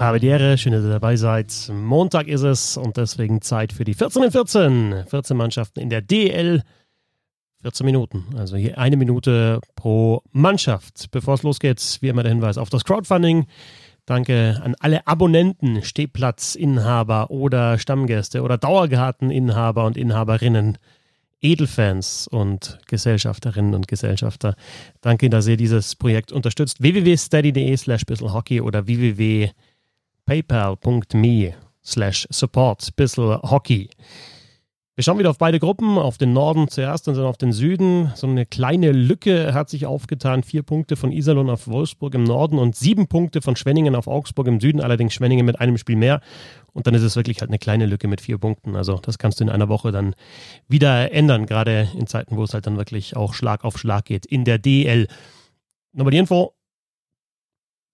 Habe die Ehre, schön, dass ihr dabei seid. Montag ist es und deswegen Zeit für die 14 in 14. 14 Mannschaften in der DL. 14 Minuten, also hier eine Minute pro Mannschaft. Bevor es losgeht, wie immer der Hinweis auf das Crowdfunding. Danke an alle Abonnenten, Stehplatzinhaber oder Stammgäste oder Dauergarteninhaber und Inhaberinnen, Edelfans und Gesellschafterinnen und Gesellschafter. Danke, dass ihr dieses Projekt unterstützt. www.steady.de slash hockey oder www paypal.me slash support bissl hockey. Wir schauen wieder auf beide Gruppen, auf den Norden zuerst und dann auf den Süden. So eine kleine Lücke hat sich aufgetan. Vier Punkte von Iserlohn auf Wolfsburg im Norden und sieben Punkte von Schwenningen auf Augsburg im Süden. Allerdings Schwenningen mit einem Spiel mehr. Und dann ist es wirklich halt eine kleine Lücke mit vier Punkten. Also das kannst du in einer Woche dann wieder ändern, gerade in Zeiten, wo es halt dann wirklich auch Schlag auf Schlag geht in der DL. Nochmal die Info,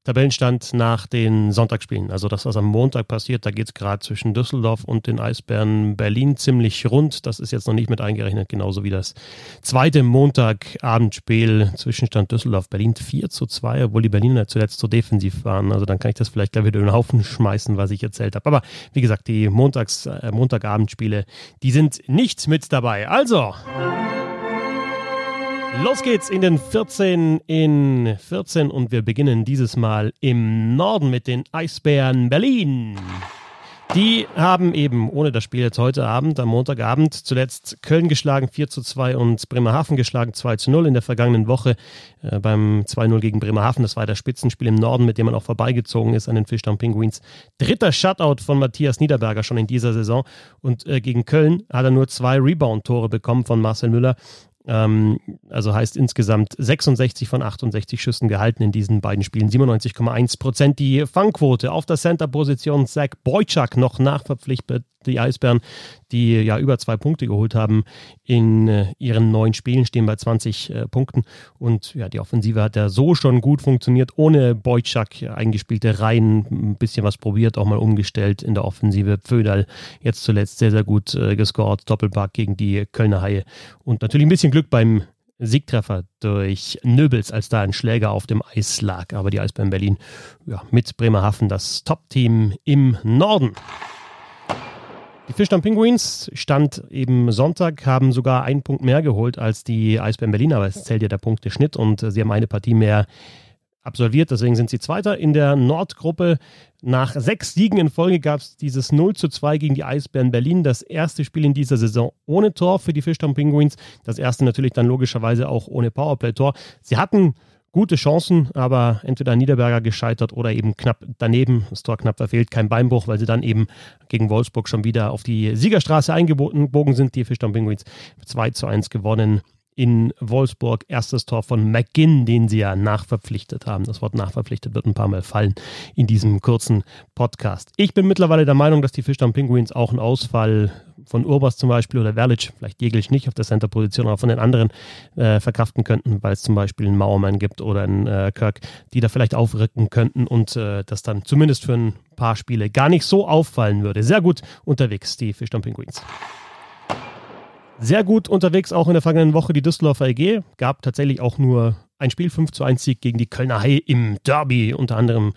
Tabellenstand nach den Sonntagsspielen. Also das, was am Montag passiert, da geht es gerade zwischen Düsseldorf und den Eisbären Berlin ziemlich rund. Das ist jetzt noch nicht mit eingerechnet, genauso wie das zweite Montagabendspiel Zwischenstand Düsseldorf-Berlin 4 zu 2, obwohl die Berliner zuletzt so defensiv waren. Also dann kann ich das vielleicht gleich wieder in den Haufen schmeißen, was ich erzählt habe. Aber wie gesagt, die Montags, äh, Montagabendspiele, die sind nicht mit dabei. Also. Los geht's in den 14 in 14 und wir beginnen dieses Mal im Norden mit den Eisbären Berlin. Die haben eben ohne das Spiel jetzt heute Abend, am Montagabend, zuletzt Köln geschlagen 4 zu 2 und Bremerhaven geschlagen 2 zu 0 in der vergangenen Woche äh, beim 2-0 gegen Bremerhaven. Das war das Spitzenspiel im Norden, mit dem man auch vorbeigezogen ist an den Fischtown Penguins. Dritter Shutout von Matthias Niederberger schon in dieser Saison und äh, gegen Köln hat er nur zwei Rebound-Tore bekommen von Marcel Müller ähm, also heißt insgesamt 66 von 68 Schüssen gehalten in diesen beiden Spielen. 97,1 Prozent die Fangquote. Auf der Center-Position Zach Boyczak noch nachverpflichtet die Eisbären, die ja über zwei Punkte geholt haben in äh, ihren neun Spielen, stehen bei 20 äh, Punkten. Und ja, die Offensive hat ja so schon gut funktioniert, ohne Boyczak eingespielte Reihen, ein bisschen was probiert, auch mal umgestellt in der Offensive. Pföderl jetzt zuletzt sehr, sehr gut äh, gescored, Doppelpack gegen die Kölner Haie. Und natürlich ein bisschen Glück beim Siegtreffer durch Nöbels, als da ein Schläger auf dem Eis lag. Aber die Eisbären Berlin ja, mit Bremerhaven das Top-Team im Norden. Die Fischdamm Penguins stand eben Sonntag, haben sogar einen Punkt mehr geholt als die Eisbären Berlin, aber es zählt ja der Punkteschnitt und sie haben eine Partie mehr absolviert, deswegen sind sie Zweiter in der Nordgruppe. Nach sechs Siegen in Folge gab es dieses 0 zu 2 gegen die Eisbären Berlin. Das erste Spiel in dieser Saison ohne Tor für die Fischdamm Penguins. Das erste natürlich dann logischerweise auch ohne Powerplay-Tor. Sie hatten gute Chancen, aber entweder Niederberger gescheitert oder eben knapp daneben. Das Tor knapp verfehlt, kein Beinbruch, weil sie dann eben gegen Wolfsburg schon wieder auf die Siegerstraße eingebogen sind. Die Fischtown Penguins 2 zu 1 gewonnen in Wolfsburg. Erstes Tor von McGinn, den sie ja nachverpflichtet haben. Das Wort nachverpflichtet wird ein paar Mal fallen in diesem kurzen Podcast. Ich bin mittlerweile der Meinung, dass die Fischtown Penguins auch einen Ausfall von Urbas zum Beispiel oder Verlic, vielleicht Jeglic nicht auf der Center-Position, aber von den anderen äh, verkraften könnten, weil es zum Beispiel einen Mauermann gibt oder einen äh, Kirk, die da vielleicht aufrücken könnten und äh, das dann zumindest für ein paar Spiele gar nicht so auffallen würde. Sehr gut unterwegs, die Fischtown Penguins. Sehr gut unterwegs auch in der vergangenen Woche die Düsseldorfer EG. Gab tatsächlich auch nur ein Spiel 5 zu 1 Sieg gegen die Kölner Haie im Derby, unter anderem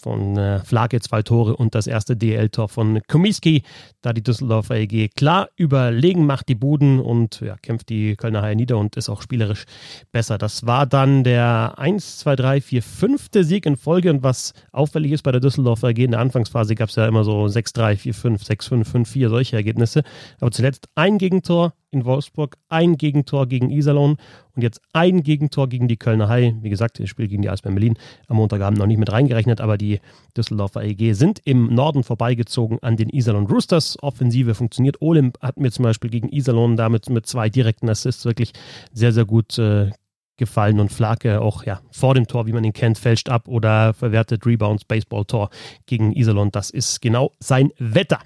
von äh, Flake zwei Tore und das erste DL-Tor von Komiski, da die Düsseldorfer EG klar überlegen macht die Buden und ja, kämpft die Kölner Haie nieder und ist auch spielerisch besser. Das war dann der 1, 2, 3, 4, 5. Sieg in Folge und was auffällig ist bei der Düsseldorfer EG in der Anfangsphase gab es ja immer so 6, 3, 4, 5, 6, 5, 5, 4 solche Ergebnisse, aber zuletzt ein Gegentor, in Wolfsburg, ein Gegentor gegen Iserlohn und jetzt ein Gegentor gegen die Kölner Haie. Wie gesagt, das Spiel gegen die Eisbären Berlin am Montagabend noch nicht mit reingerechnet, aber die Düsseldorfer EG sind im Norden vorbeigezogen an den Iserlohn Roosters. Offensive funktioniert. Olymp hat mir zum Beispiel gegen Iserlohn damit mit zwei direkten Assists wirklich sehr, sehr gut äh, gefallen und Flake auch ja vor dem Tor, wie man ihn kennt, fälscht ab oder verwertet Rebounds, Baseball-Tor gegen Iserlohn. Das ist genau sein Wetter.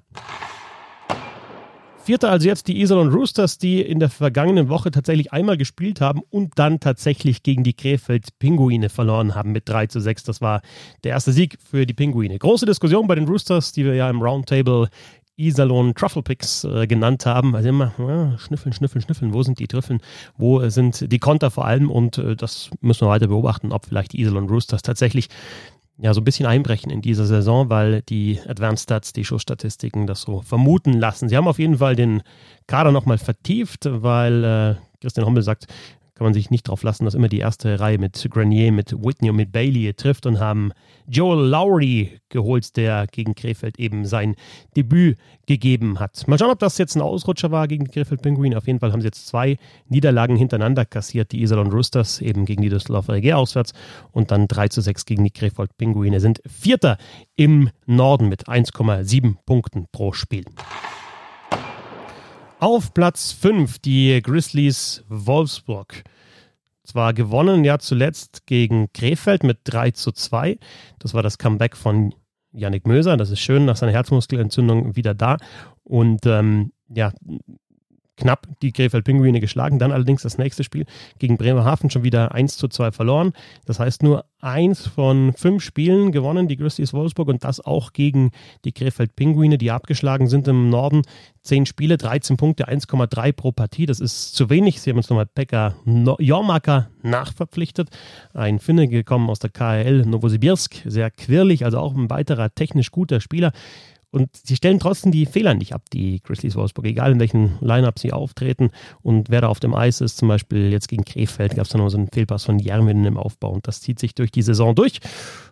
Vierter also jetzt die Iserlohn Roosters, die in der vergangenen Woche tatsächlich einmal gespielt haben und dann tatsächlich gegen die Krefeld Pinguine verloren haben mit 3 zu 6. Das war der erste Sieg für die Pinguine. Große Diskussion bei den Roosters, die wir ja im Roundtable Iserlohn Truffle Picks äh, genannt haben. Also immer ja, schnüffeln, schnüffeln, schnüffeln. Wo sind die Trüffeln? Wo sind die Konter vor allem? Und äh, das müssen wir weiter beobachten, ob vielleicht die Iserlohn Roosters tatsächlich ja, so ein bisschen einbrechen in dieser Saison, weil die Advanced Stats, die Schussstatistiken das so vermuten lassen. Sie haben auf jeden Fall den Kader nochmal vertieft, weil äh, Christian Hommel sagt, kann man sich nicht darauf lassen, dass immer die erste Reihe mit Grenier, mit Whitney und mit Bailey trifft und haben Joel Lowry geholt, der gegen Krefeld eben sein Debüt gegeben hat. Mal schauen, ob das jetzt ein Ausrutscher war gegen die Krefeld Pinguine. Auf jeden Fall haben sie jetzt zwei Niederlagen hintereinander kassiert. Die Iserlohn Roosters eben gegen die Düsseldorfer EG auswärts und dann 3 zu 6 gegen die Krefeld Pinguine. Sind Vierter im Norden mit 1,7 Punkten pro Spiel. Auf Platz 5 die Grizzlies Wolfsburg. Zwar gewonnen ja zuletzt gegen Krefeld mit 3 zu 2. Das war das Comeback von Yannick Möser. Das ist schön, nach seiner Herzmuskelentzündung wieder da. Und ähm, ja, knapp die Krefeld-Pinguine geschlagen. Dann allerdings das nächste Spiel gegen Bremerhaven schon wieder 1 zu 2 verloren. Das heißt nur eins von fünf Spielen gewonnen, die Grizzlies Wolfsburg und das auch gegen die Krefeld-Pinguine, die abgeschlagen sind im Norden. Zehn Spiele, 13 Punkte, 1,3 pro Partie. Das ist zu wenig. Sie haben uns nochmal Pekka Jormaka nachverpflichtet. Ein Finne gekommen aus der KL Novosibirsk. Sehr quirlig, also auch ein weiterer technisch guter Spieler. Und sie stellen trotzdem die Fehler nicht ab, die Grizzlies Wolfsburg, egal in welchen Line-Up sie auftreten und wer da auf dem Eis ist. Zum Beispiel jetzt gegen Krefeld gab es dann noch so einen Fehlpass von Jermin im Aufbau und das zieht sich durch die Saison durch.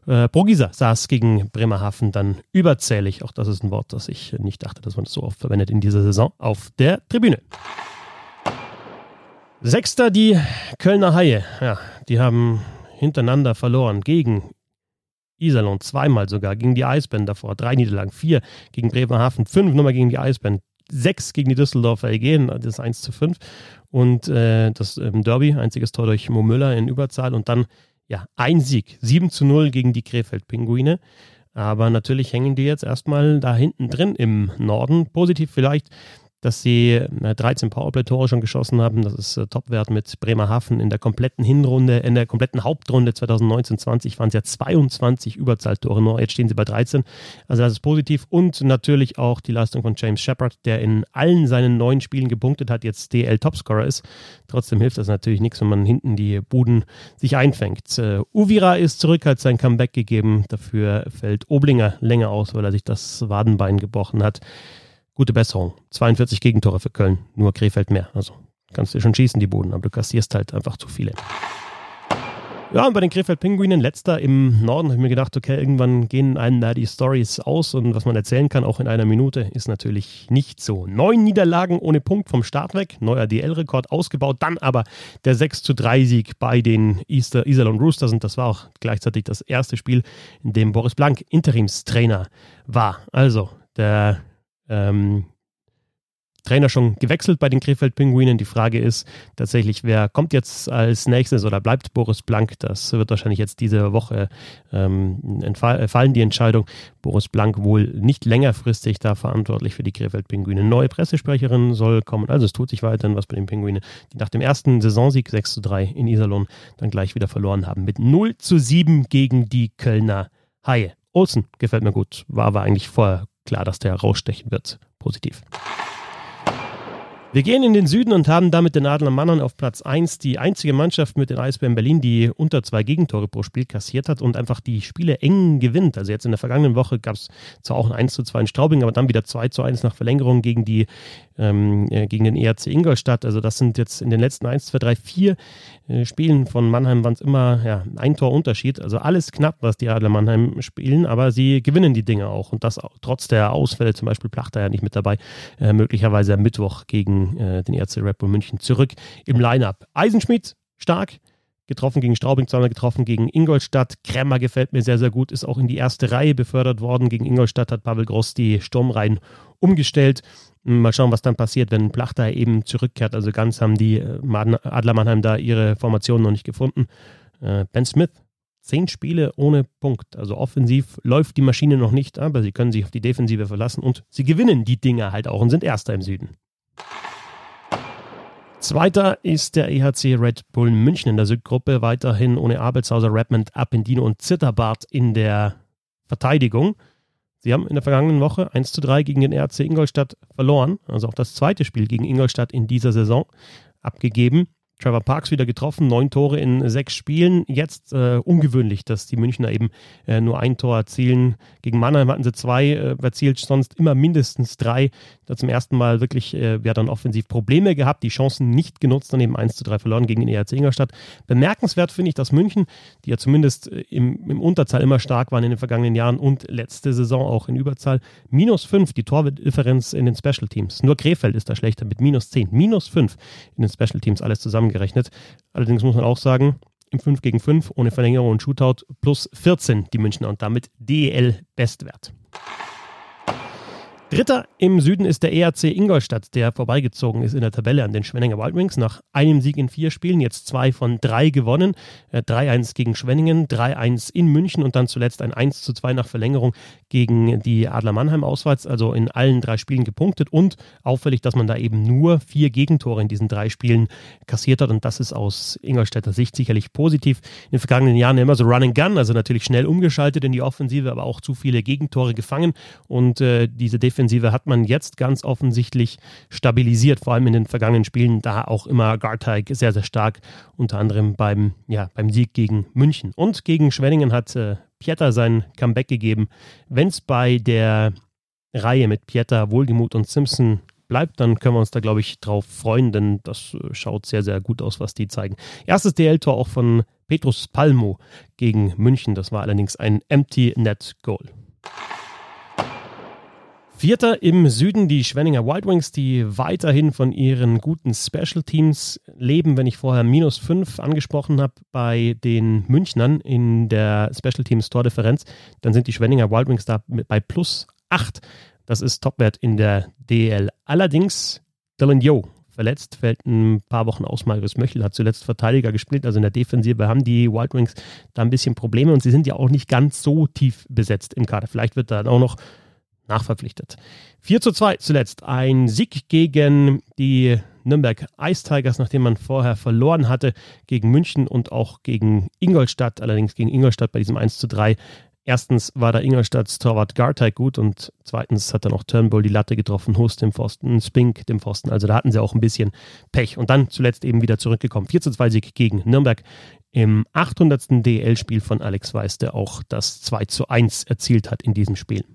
Äh, Progisa saß gegen Bremerhaven dann überzählig, auch das ist ein Wort, das ich nicht dachte, dass man das so oft verwendet in dieser Saison, auf der Tribüne. Sechster die Kölner Haie. Ja, die haben hintereinander verloren gegen Iserlohn zweimal sogar, gegen die Eisbären davor, drei Niederlagen, vier gegen Bremerhaven, fünf nochmal gegen die Eisbären, sechs gegen die Düsseldorfer EG, das ist 1 zu 5 und äh, das ähm, Derby, einziges Tor durch Mo Müller in Überzahl und dann ja, ein Sieg, 7 zu 0 gegen die Krefeld-Pinguine. Aber natürlich hängen die jetzt erstmal da hinten drin im Norden. Positiv vielleicht, dass sie 13 äh, Powerplay-Tore schon geschossen haben. Das ist äh, Topwert mit Bremerhaven in der kompletten Hinrunde, in der kompletten Hauptrunde 2019-20 waren es ja 22 Überzahltore nur. Jetzt stehen sie bei 13. Also das ist positiv. Und natürlich auch die Leistung von James Shepard, der in allen seinen neun Spielen gepunktet hat, jetzt DL-Topscorer ist. Trotzdem hilft das natürlich nichts, wenn man hinten die Buden sich einfängt. Uh, Uvira ist zurück, hat sein Comeback gegeben. Dafür fällt Oblinger länger aus, weil er sich das Wadenbein gebrochen hat gute Besserung. 42 Gegentore für Köln, nur Krefeld mehr. Also kannst du schon schießen, die Boden, aber du kassierst halt einfach zu viele. Ja, und bei den Krefeld-Pinguinen, letzter im Norden, habe ich mir gedacht, okay, irgendwann gehen einem da die Stories aus und was man erzählen kann, auch in einer Minute, ist natürlich nicht so. Neun Niederlagen ohne Punkt vom Start weg, neuer DL-Rekord ausgebaut, dann aber der 6 zu 3 Sieg bei den Easter, Iserlohn Roosters und das war auch gleichzeitig das erste Spiel, in dem Boris Blank Interimstrainer war. Also, der ähm, Trainer schon gewechselt bei den Krefeld-Pinguinen. Die Frage ist tatsächlich, wer kommt jetzt als nächstes oder bleibt Boris Blank? Das wird wahrscheinlich jetzt diese Woche ähm, entfallen, die Entscheidung. Boris Blank wohl nicht längerfristig da verantwortlich für die Krefeld-Pinguine. Neue Pressesprecherin soll kommen. Also es tut sich weiterhin was bei den Pinguinen, die nach dem ersten Saisonsieg 6 zu 3 in Iserlohn dann gleich wieder verloren haben. Mit 0 zu 7 gegen die Kölner Haie. Olsen gefällt mir gut. War aber eigentlich vorher klar, dass der rausstechen wird. Positiv. Wir gehen in den Süden und haben damit den Adler Mannern auf Platz 1 die einzige Mannschaft mit den Eisbären Berlin, die unter zwei Gegentore pro Spiel kassiert hat und einfach die Spiele eng gewinnt. Also jetzt in der vergangenen Woche gab es zwar auch ein 1 zu 2 in Straubing, aber dann wieder 2 zu 1 nach Verlängerung gegen, die, ähm, äh, gegen den ERC Ingolstadt. Also das sind jetzt in den letzten 1, 2, 3, 4 äh, Spielen von Mannheim waren es immer ja, ein Tor Unterschied. Also alles knapp, was die Adler Mannheim spielen, aber sie gewinnen die Dinge auch. Und das trotz der Ausfälle, zum Beispiel Plachter ja nicht mit dabei, äh, möglicherweise am Mittwoch gegen äh, den ERC Red Bull München zurück im Lineup. Eisenschmidt stark, getroffen gegen Straubing, zweimal getroffen gegen Ingolstadt. Kremmer gefällt mir sehr, sehr gut, ist auch in die erste Reihe befördert worden. Gegen Ingolstadt hat Pavel Gross die Sturmreihen umgestellt. Mal schauen, was dann passiert, wenn Plachter eben zurückkehrt. Also ganz haben die äh, Adler Mannheim da ihre Formation noch nicht gefunden. Äh, ben Smith, zehn Spiele ohne Punkt. Also offensiv läuft die Maschine noch nicht, aber sie können sich auf die Defensive verlassen und sie gewinnen die Dinge halt auch und sind Erster im Süden. Zweiter ist der EHC Red Bull München in der Südgruppe, weiterhin ohne Abelshauser, Redmond, Appendino und Zitterbart in der Verteidigung. Sie haben in der vergangenen Woche 1 zu 3 gegen den RC Ingolstadt verloren, also auch das zweite Spiel gegen Ingolstadt in dieser Saison abgegeben. Trevor Parks wieder getroffen, neun Tore in sechs Spielen. Jetzt äh, ungewöhnlich, dass die Münchner eben äh, nur ein Tor erzielen. Gegen Mannheim hatten sie zwei äh, erzielt, sonst immer mindestens drei. Da zum ersten Mal wirklich äh, ja, dann offensiv Probleme gehabt, die Chancen nicht genutzt, dann eben 1 zu 3 verloren gegen den ERC Ingolstadt. Bemerkenswert finde ich, dass München, die ja zumindest äh, im, im Unterzahl immer stark waren in den vergangenen Jahren und letzte Saison auch in Überzahl, minus fünf die Tordifferenz in den Special Teams. Nur Krefeld ist da schlechter mit minus zehn. Minus fünf in den Special Teams, alles zusammen zusammengerechnet. Allerdings muss man auch sagen, im 5 gegen 5 ohne Verlängerung und Shootout plus 14 die Münchner und damit DEL Bestwert. Dritter im Süden ist der ERC Ingolstadt, der vorbeigezogen ist in der Tabelle an den Schwenninger Wild Wings. Nach einem Sieg in vier Spielen, jetzt zwei von drei gewonnen. 3-1 äh, gegen Schwenningen, 3-1 in München und dann zuletzt ein 1-2 nach Verlängerung gegen die Adler Mannheim auswärts. Also in allen drei Spielen gepunktet und auffällig, dass man da eben nur vier Gegentore in diesen drei Spielen kassiert hat. Und das ist aus Ingolstädter Sicht sicherlich positiv. In den vergangenen Jahren immer so Run and Gun, also natürlich schnell umgeschaltet in die Offensive, aber auch zu viele Gegentore gefangen. Und äh, diese Defensive Defensive hat man jetzt ganz offensichtlich stabilisiert, vor allem in den vergangenen Spielen, da auch immer Garteig sehr, sehr stark, unter anderem beim, ja, beim Sieg gegen München. Und gegen Schwenningen hat äh, Pieter sein Comeback gegeben. Wenn es bei der Reihe mit Pieter, Wohlgemuth und Simpson bleibt, dann können wir uns da, glaube ich, drauf freuen, denn das äh, schaut sehr, sehr gut aus, was die zeigen. Erstes DL-Tor auch von Petrus Palmo gegen München. Das war allerdings ein Empty Net Goal. Vierter im Süden die Schwenninger Wild Wings, die weiterhin von ihren guten Special Teams leben. Wenn ich vorher minus 5 angesprochen habe bei den Münchnern in der Special Teams Tordifferenz, dann sind die Schwenninger Wild Wings da bei plus 8. Das ist Topwert in der DL. Allerdings Dylan Yo verletzt, fällt ein paar Wochen aus. Marius Möchel hat zuletzt Verteidiger gespielt, also in der Defensive haben die Wild Wings da ein bisschen Probleme und sie sind ja auch nicht ganz so tief besetzt im Kader. Vielleicht wird da auch noch nachverpflichtet. 4 zu 2 zuletzt. Ein Sieg gegen die Nürnberg Ice Tigers, nachdem man vorher verloren hatte gegen München und auch gegen Ingolstadt, allerdings gegen Ingolstadt bei diesem 1 zu 3. Erstens war da Ingolstadts Torwart Garteig gut und zweitens hat dann auch Turnbull die Latte getroffen, Hust dem Pfosten, Spink dem Pfosten. Also da hatten sie auch ein bisschen Pech. Und dann zuletzt eben wieder zurückgekommen. 4 zu 2 Sieg gegen Nürnberg im 800. DL-Spiel von Alex Weiß, der auch das 2 zu 1 erzielt hat in diesem Spiel.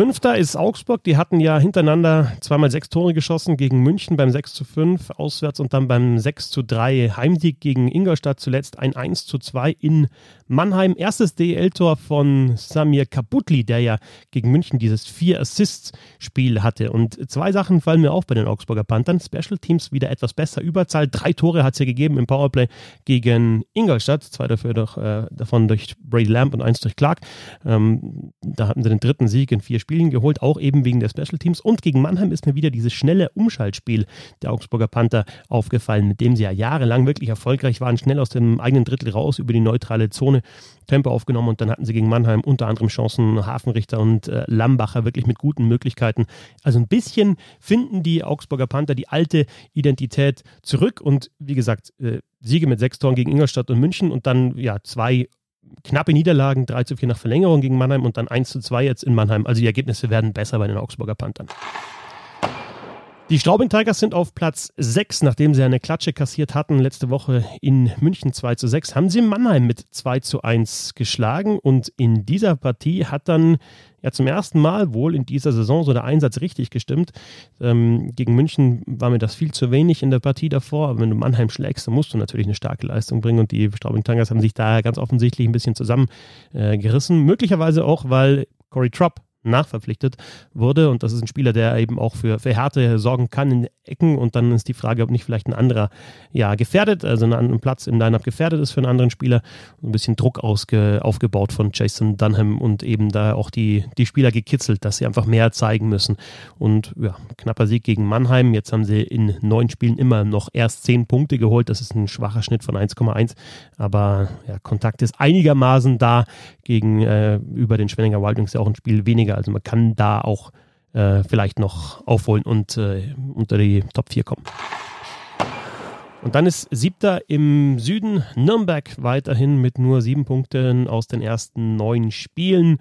Fünfter ist Augsburg. Die hatten ja hintereinander zweimal sechs Tore geschossen gegen München beim 6 zu 5 auswärts und dann beim 6 zu 3 Heimsieg gegen Ingolstadt zuletzt ein 1 zu 2 in Mannheim. Erstes DL-Tor von Samir Kaputli, der ja gegen München dieses Vier-Assists-Spiel hatte. Und zwei Sachen fallen mir auf bei den Augsburger Panthern. Special Teams wieder etwas besser. Überzahl. Drei Tore hat es ja gegeben im Powerplay gegen Ingolstadt. Zwei dafür doch, äh, davon durch Brady Lamb und eins durch Clark. Ähm, da hatten sie den dritten Sieg in vier Spielen Spielen geholt, auch eben wegen der Special Teams. Und gegen Mannheim ist mir wieder dieses schnelle Umschaltspiel der Augsburger Panther aufgefallen, mit dem sie ja jahrelang wirklich erfolgreich waren, schnell aus dem eigenen Drittel raus über die neutrale Zone Tempo aufgenommen und dann hatten sie gegen Mannheim unter anderem Chancen, Hafenrichter und äh, Lambacher wirklich mit guten Möglichkeiten. Also ein bisschen finden die Augsburger Panther die alte Identität zurück und wie gesagt, äh, Siege mit sechs Toren gegen Ingolstadt und München und dann ja zwei knappe Niederlagen, 3 zu 4 nach Verlängerung gegen Mannheim und dann 1 zu 2 jetzt in Mannheim. Also die Ergebnisse werden besser bei den Augsburger Panthern. Die Straubing Tigers sind auf Platz 6, nachdem sie eine Klatsche kassiert hatten letzte Woche in München 2 zu 6, haben sie Mannheim mit 2 zu 1 geschlagen und in dieser Partie hat dann ja zum ersten Mal wohl in dieser Saison so der Einsatz richtig gestimmt. Ähm, gegen München war mir das viel zu wenig in der Partie davor, aber wenn du Mannheim schlägst, dann musst du natürlich eine starke Leistung bringen und die Straubing Tigers haben sich da ganz offensichtlich ein bisschen zusammengerissen. Möglicherweise auch, weil Corey Trupp nachverpflichtet wurde. Und das ist ein Spieler, der eben auch für, für Härte sorgen kann in Ecken. Und dann ist die Frage, ob nicht vielleicht ein anderer ja, gefährdet, also ein Platz im Lineup gefährdet ist für einen anderen Spieler. Ein bisschen Druck ausge, aufgebaut von Jason Dunham und eben da auch die, die Spieler gekitzelt, dass sie einfach mehr zeigen müssen. Und ja, knapper Sieg gegen Mannheim. Jetzt haben sie in neun Spielen immer noch erst zehn Punkte geholt. Das ist ein schwacher Schnitt von 1,1. Aber ja, Kontakt ist einigermaßen da gegen äh, über den Schwenninger Wild Wings ja auch ein Spiel weniger. Also man kann da auch äh, vielleicht noch aufholen und äh, unter die Top 4 kommen. Und dann ist siebter im Süden Nürnberg weiterhin mit nur sieben Punkten aus den ersten neun Spielen.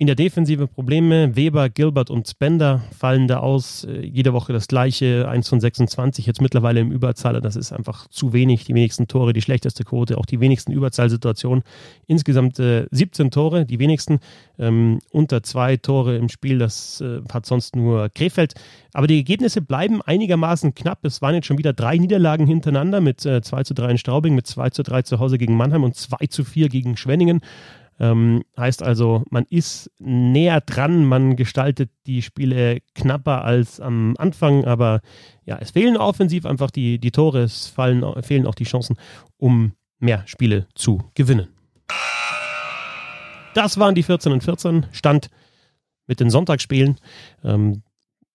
In der Defensive Probleme. Weber, Gilbert und Spender fallen da aus. Äh, jede Woche das gleiche. 1 von 26 jetzt mittlerweile im Überzahler. Das ist einfach zu wenig. Die wenigsten Tore, die schlechteste Quote, auch die wenigsten Überzahlsituationen. Insgesamt äh, 17 Tore, die wenigsten. Ähm, unter zwei Tore im Spiel. Das äh, hat sonst nur Krefeld. Aber die Ergebnisse bleiben einigermaßen knapp. Es waren jetzt schon wieder drei Niederlagen hintereinander mit äh, 2 zu 3 in Straubing, mit 2 zu 3 zu Hause gegen Mannheim und 2 zu 4 gegen Schwenningen. Ähm, heißt also, man ist näher dran, man gestaltet die Spiele knapper als am Anfang, aber ja, es fehlen offensiv einfach die, die Tore, es fallen, fehlen auch die Chancen, um mehr Spiele zu gewinnen. Das waren die 14 und 14, Stand mit den Sonntagsspielen. Ähm,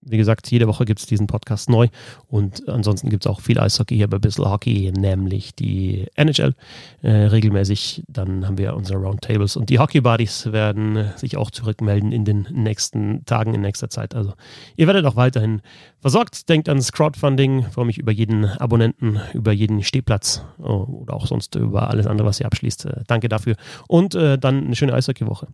wie gesagt, jede Woche gibt es diesen Podcast neu und ansonsten gibt es auch viel Eishockey hier bei Bissl Hockey, nämlich die NHL äh, regelmäßig. Dann haben wir unsere Roundtables und die Hockey Buddies werden sich auch zurückmelden in den nächsten Tagen, in nächster Zeit. Also ihr werdet auch weiterhin versorgt. Denkt ans Crowdfunding, freue mich über jeden Abonnenten, über jeden Stehplatz oh, oder auch sonst über alles andere, was ihr abschließt. Äh, danke dafür und äh, dann eine schöne Eishockey-Woche.